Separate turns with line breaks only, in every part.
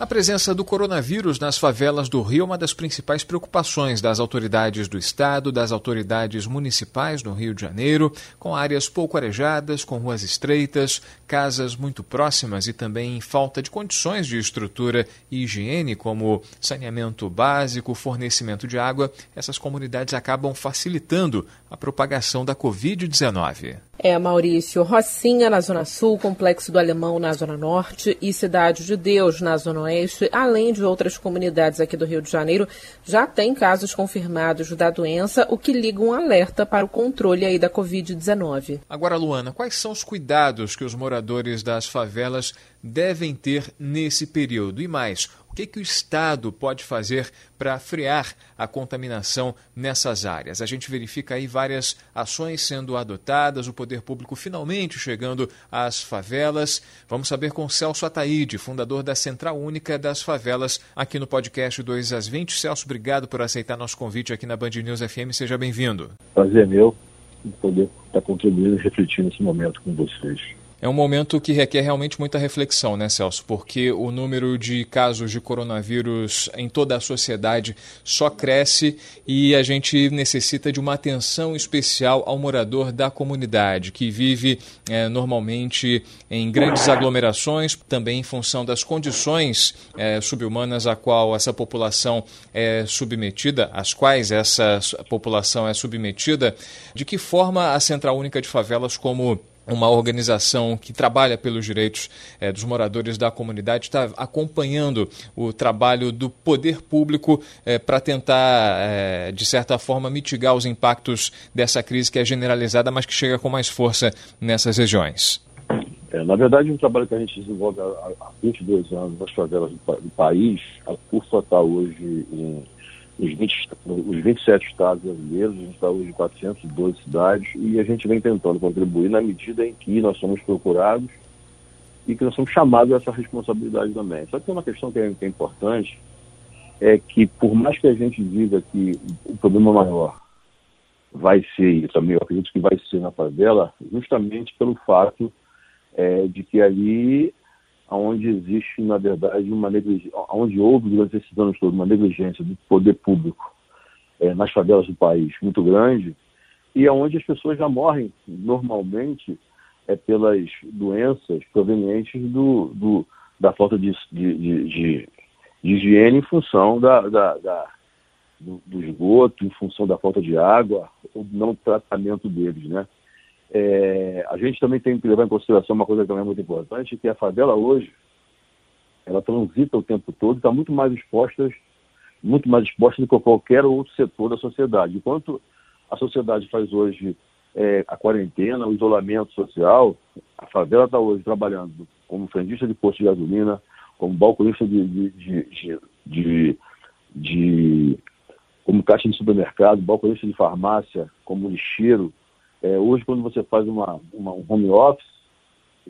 A presença do coronavírus nas favelas do Rio é uma das principais preocupações das autoridades do Estado, das autoridades municipais no Rio de Janeiro, com áreas pouco arejadas, com ruas estreitas, casas muito próximas e também falta de condições de estrutura e higiene, como saneamento básico, fornecimento de água. Essas comunidades acabam facilitando a propagação da Covid-19.
É, Maurício, Rocinha na Zona Sul, Complexo do Alemão na Zona Norte e Cidade de Deus na Zona Oeste, além de outras comunidades aqui do Rio de Janeiro, já tem casos confirmados da doença, o que liga um alerta para o controle aí da Covid-19.
Agora, Luana, quais são os cuidados que os moradores das favelas devem ter nesse período? E mais, o que, que o Estado pode fazer para frear a contaminação nessas áreas? A gente verifica aí várias ações sendo adotadas, o poder público finalmente chegando às favelas. Vamos saber com Celso Ataíde, fundador da Central Única das Favelas, aqui no podcast 2 às 20. Celso, obrigado por aceitar nosso convite aqui na Band News FM. Seja bem-vindo.
Prazer meu poder estar contribuindo e refletindo nesse momento com vocês.
É um momento que requer realmente muita reflexão, né, Celso? Porque o número de casos de coronavírus em toda a sociedade só cresce e a gente necessita de uma atenção especial ao morador da comunidade, que vive é, normalmente em grandes aglomerações, também em função das condições é, subhumanas a qual essa população é submetida, às quais essa população é submetida. De que forma a Central Única de Favelas, como uma organização que trabalha pelos direitos é, dos moradores da comunidade, está acompanhando o trabalho do poder público é, para tentar, é, de certa forma, mitigar os impactos dessa crise que é generalizada, mas que chega com mais força nessas regiões.
na verdade, um trabalho que a gente desenvolve há, há 22 anos nas favelas do, do país, a CUFA está hoje em os, 20, os 27 estados brasileiros, a gente está hoje em 412 cidades e a gente vem tentando contribuir na medida em que nós somos procurados e que nós somos chamados a essa responsabilidade também. Só que tem uma questão que é, que é importante, é que por mais que a gente diga que o problema maior vai ser, e também eu acredito que vai ser na favela, justamente pelo fato é, de que ali onde existe, na verdade, uma negligência, onde houve durante esses anos todos uma negligência do poder público é, nas favelas do país muito grande, e onde as pessoas já morrem normalmente é, pelas doenças provenientes do, do da falta de, de, de, de, higiene em função da, da, da do, do esgoto, em função da falta de água, ou não tratamento deles, né? É, a gente também tem que levar em consideração uma coisa que também é muito importante, que a favela hoje, ela transita o tempo todo, está muito mais exposta, muito mais exposta do que qualquer outro setor da sociedade. Enquanto a sociedade faz hoje é, a quarentena, o isolamento social, a favela está hoje trabalhando como frentista de posto de gasolina, como balconista de, de, de, de, de como caixa de supermercado, balconista de farmácia, como lixeiro, é, hoje, quando você faz uma, uma um home office,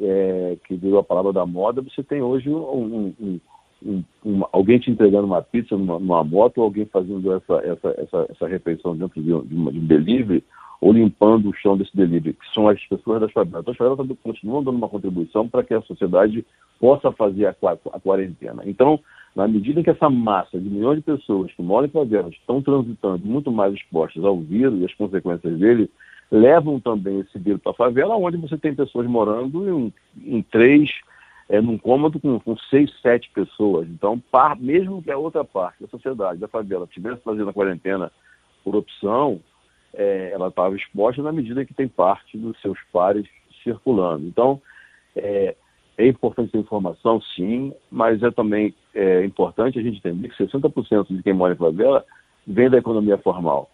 é, que virou a palavra da moda, você tem hoje um, um, um, um alguém te entregando uma pizza numa, numa, moto, ou alguém fazendo essa, essa, essa, essa refeição dentro de, uma, de um delivery, ou limpando o chão desse delivery, que são as pessoas das favelas. Então, as favelas continuam dando uma contribuição para que a sociedade possa fazer a, a quarentena. Então, na medida que essa massa de milhões de pessoas que moram em favelas estão transitando muito mais expostas ao vírus e as consequências dele, levam também esse vírus para a favela, onde você tem pessoas morando em, em três, é, num cômodo com, com, seis, sete pessoas. Então, par, mesmo que a outra parte da sociedade, da favela, estivesse fazendo a quarentena por opção, é, ela estava exposta na medida que tem parte dos seus pares circulando. Então, é, é importante ter informação, sim, mas é também é, importante a gente entender que 60% de quem mora em favela vem da economia formal.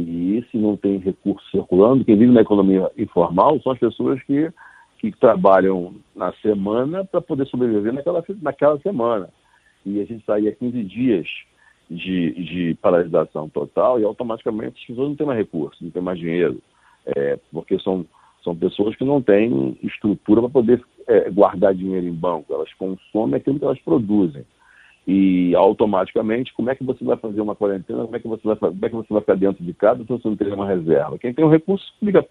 E se não tem recurso circulando, quem vive na economia informal são as pessoas que, que trabalham na semana para poder sobreviver naquela, naquela semana. E a gente saía 15 dias de, de paralisação total e automaticamente as pessoas não têm mais recurso, não têm mais dinheiro, é, porque são, são pessoas que não têm estrutura para poder é, guardar dinheiro em banco, elas consomem aquilo que elas produzem. E automaticamente, como é que você vai fazer uma quarentena? Como é que você vai, como é que você vai ficar dentro de casa se você não tem uma reserva? Quem tem um recurso, liga,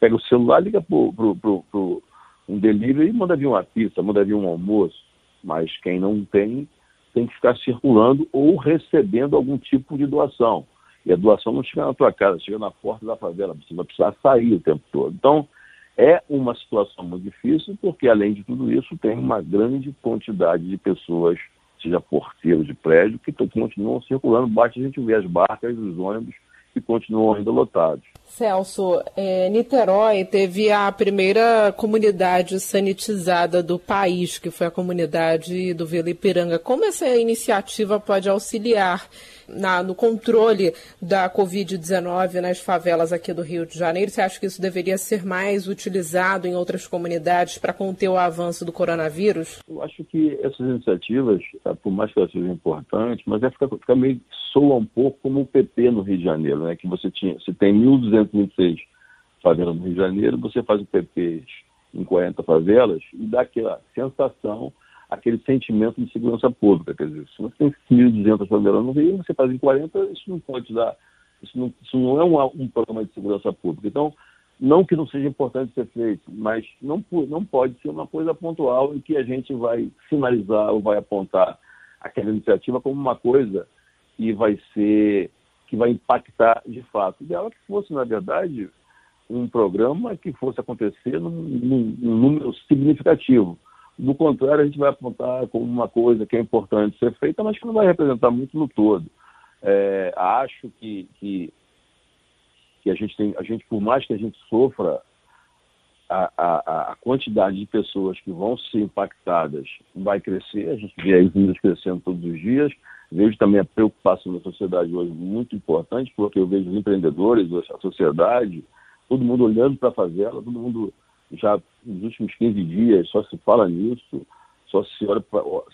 pega o celular, liga para um delivery e manda vir uma pizza, manda vir um almoço. Mas quem não tem, tem que ficar circulando ou recebendo algum tipo de doação. E a doação não chega na tua casa, chega na porta da favela, você vai precisar sair o tempo todo. Então, é uma situação muito difícil, porque além de tudo isso, tem uma grande quantidade de pessoas seja porteiro de prédio, que continuam circulando, basta a gente ver as barcas, os ônibus que continuam ainda lotados.
Celso, é, Niterói teve a primeira comunidade sanitizada do país, que foi a comunidade do Vila Ipiranga. Como essa iniciativa pode auxiliar na, no controle da Covid-19 nas favelas aqui do Rio de Janeiro? Você acha que isso deveria ser mais utilizado em outras comunidades para conter o avanço do coronavírus?
Eu acho que essas iniciativas, tá, por mais que elas sejam importantes, mas é ficar, ficar meio soa um pouco como o PP no Rio de Janeiro, né? que você, tinha, você tem 1.226 favelas no Rio de Janeiro, você faz o PP em 40 favelas e dá aquela sensação aquele sentimento de segurança pública. Quer dizer, se você tem 1.200 favelas no Rio, você faz em 40, isso não pode dar. Isso não, isso não é um, um programa de segurança pública. Então, não que não seja importante ser feito, mas não, não pode ser uma coisa pontual em que a gente vai finalizar ou vai apontar aquela iniciativa como uma coisa que vai ser, que vai impactar de fato. O ideal é que fosse, na verdade, um programa que fosse acontecer num, num, num número significativo. Do contrário, a gente vai apontar como uma coisa que é importante ser feita, mas que não vai representar muito no todo. É, acho que, que, que, a gente tem, a gente, por mais que a gente sofra, a, a, a quantidade de pessoas que vão ser impactadas vai crescer, a gente vê aí números crescendo todos os dias. Vejo também a preocupação da sociedade hoje muito importante, porque eu vejo os empreendedores, a sociedade, todo mundo olhando para a favela, todo mundo já nos últimos 15 dias só se fala nisso, só se olha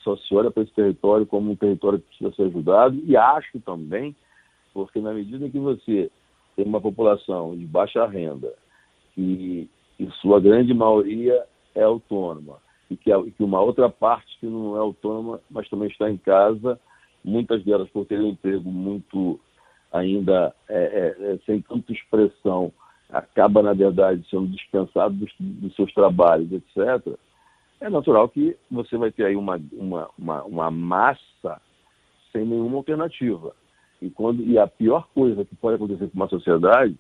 só para esse território como um território que precisa ser ajudado e acho também, porque na medida que você tem uma população de baixa renda que em sua grande maioria é autônoma e que, e que uma outra parte que não é autônoma, mas também está em casa, muitas delas por terem um emprego muito ainda é, é, é sem tanta expressão acaba, na verdade, sendo dispensado dos, dos, seus trabalhos, etc., é natural que você vai ter aí uma, uma, uma, uma massa sem nenhuma alternativa. E, quando, e a pior coisa que pode acontecer com uma sociedade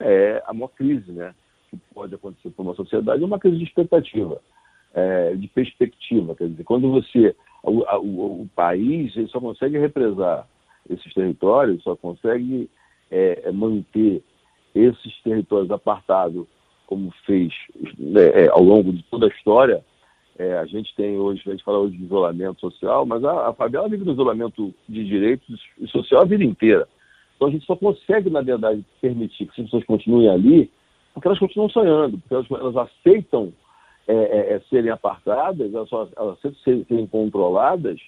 é a maior crise, né? Que pode acontecer com uma sociedade é uma crise de expectativa, é, de perspectiva. Quer dizer, quando você. O, o, o país só consegue represar esses territórios, só consegue é, manter esses territórios apartados, como fez né, é, ao longo de toda a história, é, a gente tem hoje, a gente fala hoje de isolamento social, mas a, a favela vive no isolamento de direitos e social a vida inteira. Então a gente só consegue, na verdade, permitir que as pessoas continuem ali porque elas continuam sonhando, porque elas, elas aceitam é, é, é serem apartadas, elas, elas aceitam serem, serem controladas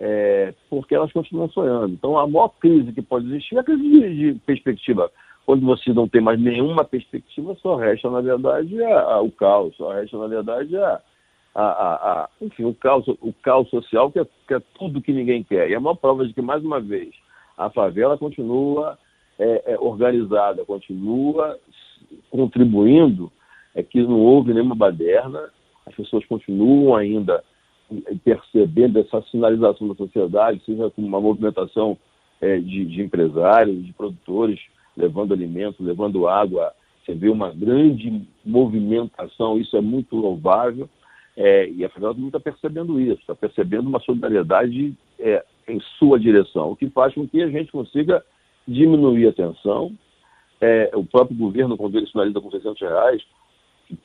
é, porque elas continuam sonhando. Então a maior crise que pode existir é a crise de, de perspectiva quando você não tem mais nenhuma perspectiva, só resta, na verdade, a, a, o caos, só resta, na verdade, a, a, enfim, o caos, o caos social, que é, que é, tudo que ninguém quer. E é uma prova de que, mais uma vez, a favela continua é, é, organizada, continua contribuindo, é que não houve nenhuma baderna, as pessoas continuam ainda percebendo essa sinalização da sociedade, seja com uma movimentação é, de, de empresários, de produtores, levando alimento, levando água. Você vê uma grande movimentação, isso é muito louvável. É, e a não está percebendo isso, está percebendo uma solidariedade é, em sua direção, o que faz com que a gente consiga diminuir a tensão. É, o próprio governo, quando ele sinaliza com 600 reais,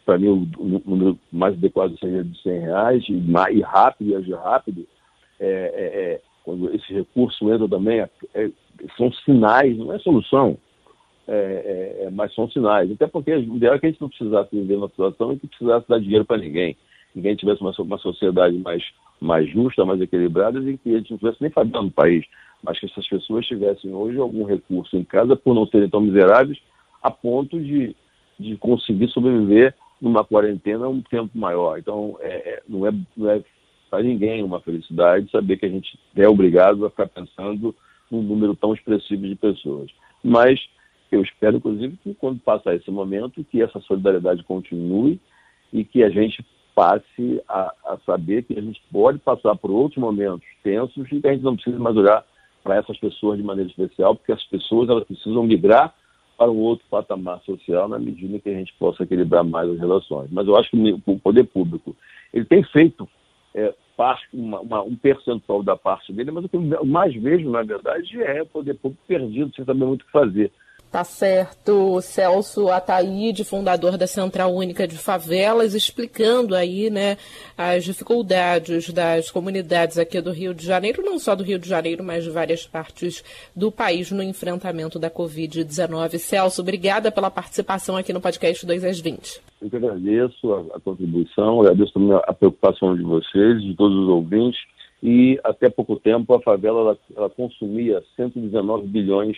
para mim o, número mais adequado seria de 100 reais, e, rápido, e agir rápido, é, é, é, quando esse recurso entra também, são sinais, não é solução é, é, é, mas são sinais. Até porque o ideal é que a gente não precisasse viver numa situação e que precisasse dar dinheiro para ninguém. Ninguém tivesse uma, uma sociedade mais, mais justa, mais equilibrada e que a gente não tivesse nem favela no país. Mas que essas pessoas tivessem hoje algum recurso em casa por não serem tão miseráveis a ponto de, de conseguir sobreviver numa quarentena um tempo maior. Então, é, é não, é, não é para ninguém uma felicidade saber que a gente é obrigado a ficar pensando num número tão expressivo de pessoas. Mas eu espero, inclusive, que quando passar esse momento, que essa solidariedade continue e que a gente passe a, a saber que a gente pode passar por outros momentos tensos e que a gente não precisa mais olhar para essas pessoas de maneira especial, porque as pessoas elas precisam migrar para um outro patamar social na medida que a gente possa equilibrar mais as relações. Mas eu acho que o poder público ele tem feito é, parte, uma, uma, um percentual da parte dele, mas o que eu mais vejo, na verdade, é o poder público perdido, sem saber muito o que fazer.
Tá certo, Celso Ataíde, fundador da Central Única de Favelas, explicando aí, né, as dificuldades das comunidades aqui do Rio de Janeiro, não só do Rio de Janeiro, mas de várias partes do país no enfrentamento da Covid-19. Celso, obrigada pela participação aqui no podcast 2 às 20.
Eu que agradeço a, a contribuição, agradeço também a preocupação de vocês, de todos os ouvintes, e até pouco tempo a favela ela, ela consumia 119 bilhões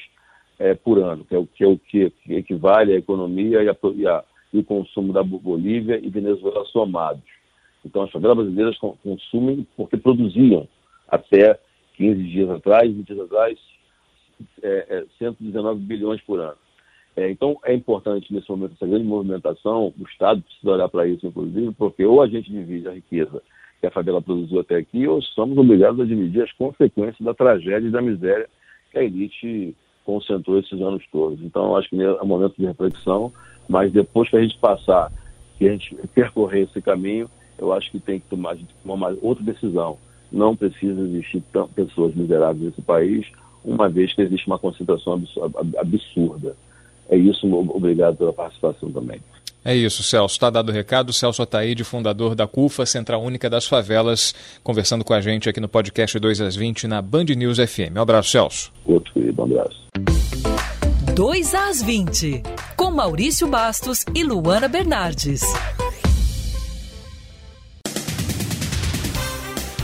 é, por ano, que é o que, é o que equivale à economia e, a, e, a, e o consumo da Bolívia e Venezuela somados. Então, as favelas brasileiras consumem porque produziam até 15 dias atrás, 20 dias atrás, é, é, 119 bilhões por ano. É, então, é importante nesse momento, essa grande movimentação, o Estado precisa olhar para isso, inclusive, porque ou a gente divide a riqueza que a favela produziu até aqui, ou somos obrigados a dividir as consequências da tragédia e da miséria que a elite concentrou esses anos todos. Então, acho que é um momento de reflexão, mas depois que a gente passar, que a gente percorrer esse caminho, eu acho que tem que tomar, tomar outra decisão. Não precisa existir pessoas miseráveis nesse país, uma vez que existe uma concentração absurda. É isso, obrigado pela participação também.
É isso, Celso. Está dado o recado. Celso Ataíde, fundador da CUFA, Central Única das Favelas, conversando com a gente aqui no podcast 2 às 20 na Band News FM. Um abraço, Celso.
Outro querido, um abraço.
2 às 20, com Maurício Bastos e Luana Bernardes.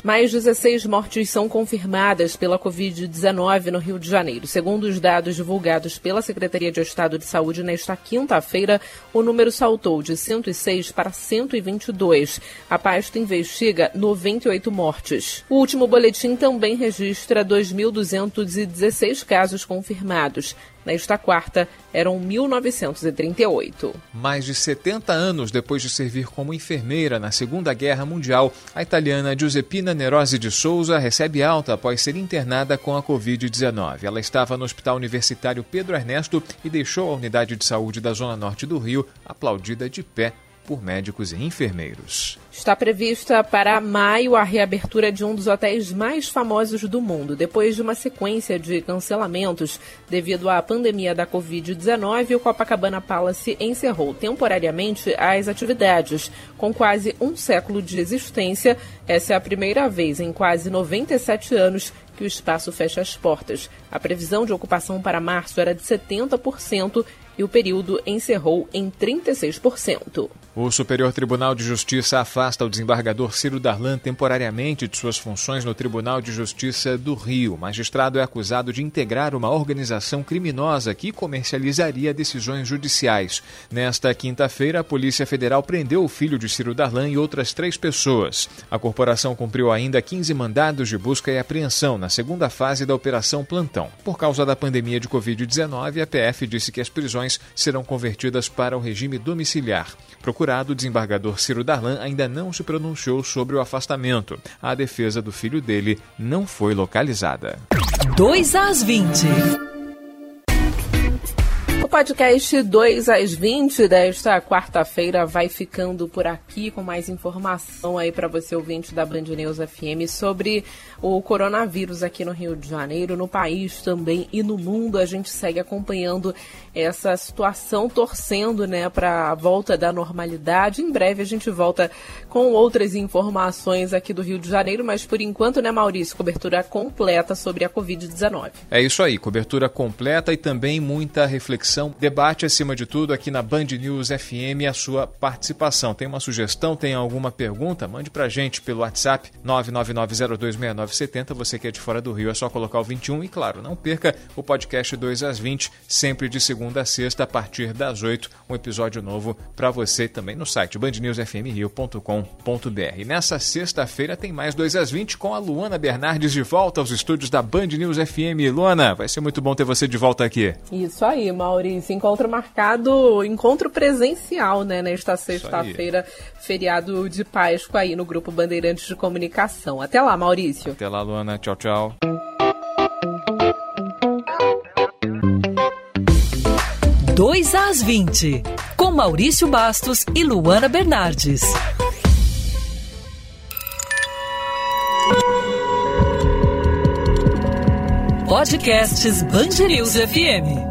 Mais 16 mortes são confirmadas pela Covid-19 no Rio de Janeiro. Segundo os dados divulgados pela Secretaria de Estado de Saúde nesta quinta-feira, o número saltou de 106 para 122. A pasta investiga 98 mortes. O último boletim também registra 2.216 casos confirmados. Nesta quarta, eram 1938.
Mais de 70 anos depois de servir como enfermeira na Segunda Guerra Mundial, a italiana Giuseppina Nerose de Souza recebe alta após ser internada com a Covid-19. Ela estava no Hospital Universitário Pedro Ernesto e deixou a unidade de saúde da Zona Norte do Rio aplaudida de pé por médicos e enfermeiros.
Está prevista para maio a reabertura de um dos hotéis mais famosos do mundo. Depois de uma sequência de cancelamentos devido à pandemia da Covid-19, o Copacabana Palace encerrou temporariamente as atividades. Com quase um século de existência, essa é a primeira vez em quase 97 anos que o espaço fecha as portas. A previsão de ocupação para março era de 70% e o período encerrou em 36%.
O Superior Tribunal de Justiça afasta o desembargador Ciro Darlan temporariamente de suas funções no Tribunal de Justiça do Rio. O magistrado é acusado de integrar uma organização criminosa que comercializaria decisões judiciais. Nesta quinta-feira, a Polícia Federal prendeu o filho de Ciro Darlan e outras três pessoas. A corporação cumpriu ainda 15 mandados de busca e apreensão na segunda fase da Operação Plantão. Por causa da pandemia de Covid-19, a PF disse que as prisões serão convertidas para o regime domiciliar procurado, o desembargador Ciro Darlan ainda não se pronunciou sobre o afastamento. A defesa do filho dele não foi localizada.
2 às 20
podcast 2 às 20 desta quarta-feira vai ficando por aqui com mais informação aí para você ouvinte da Band News FM sobre o coronavírus aqui no Rio de Janeiro, no país também e no mundo. A gente segue acompanhando essa situação, torcendo, né, para a volta da normalidade. Em breve a gente volta com outras informações aqui do Rio de Janeiro, mas por enquanto, né, Maurício, cobertura completa sobre a Covid-19.
É isso aí, cobertura completa e também muita reflexão Debate acima de tudo aqui na Band News FM a sua participação. Tem uma sugestão, tem alguma pergunta? Mande pra gente pelo WhatsApp 999026970. Você que é de fora do Rio, é só colocar o 21 e, claro, não perca o podcast 2 às 20, sempre de segunda a sexta, a partir das 8, um episódio novo para você também no site bandnewsfmrio.com.br. Nessa sexta-feira tem mais 2 às 20 com a Luana Bernardes de volta aos estúdios da Band News FM. Luana, vai ser muito bom ter você de volta aqui.
Isso aí, Maurício. Encontro marcado, encontro presencial, né, nesta sexta-feira, feriado de Páscoa aí no Grupo Bandeirantes de Comunicação. Até lá, Maurício.
Até lá, Luana. Tchau, tchau.
Dois às 20, com Maurício Bastos e Luana Bernardes. Podcasts News FM.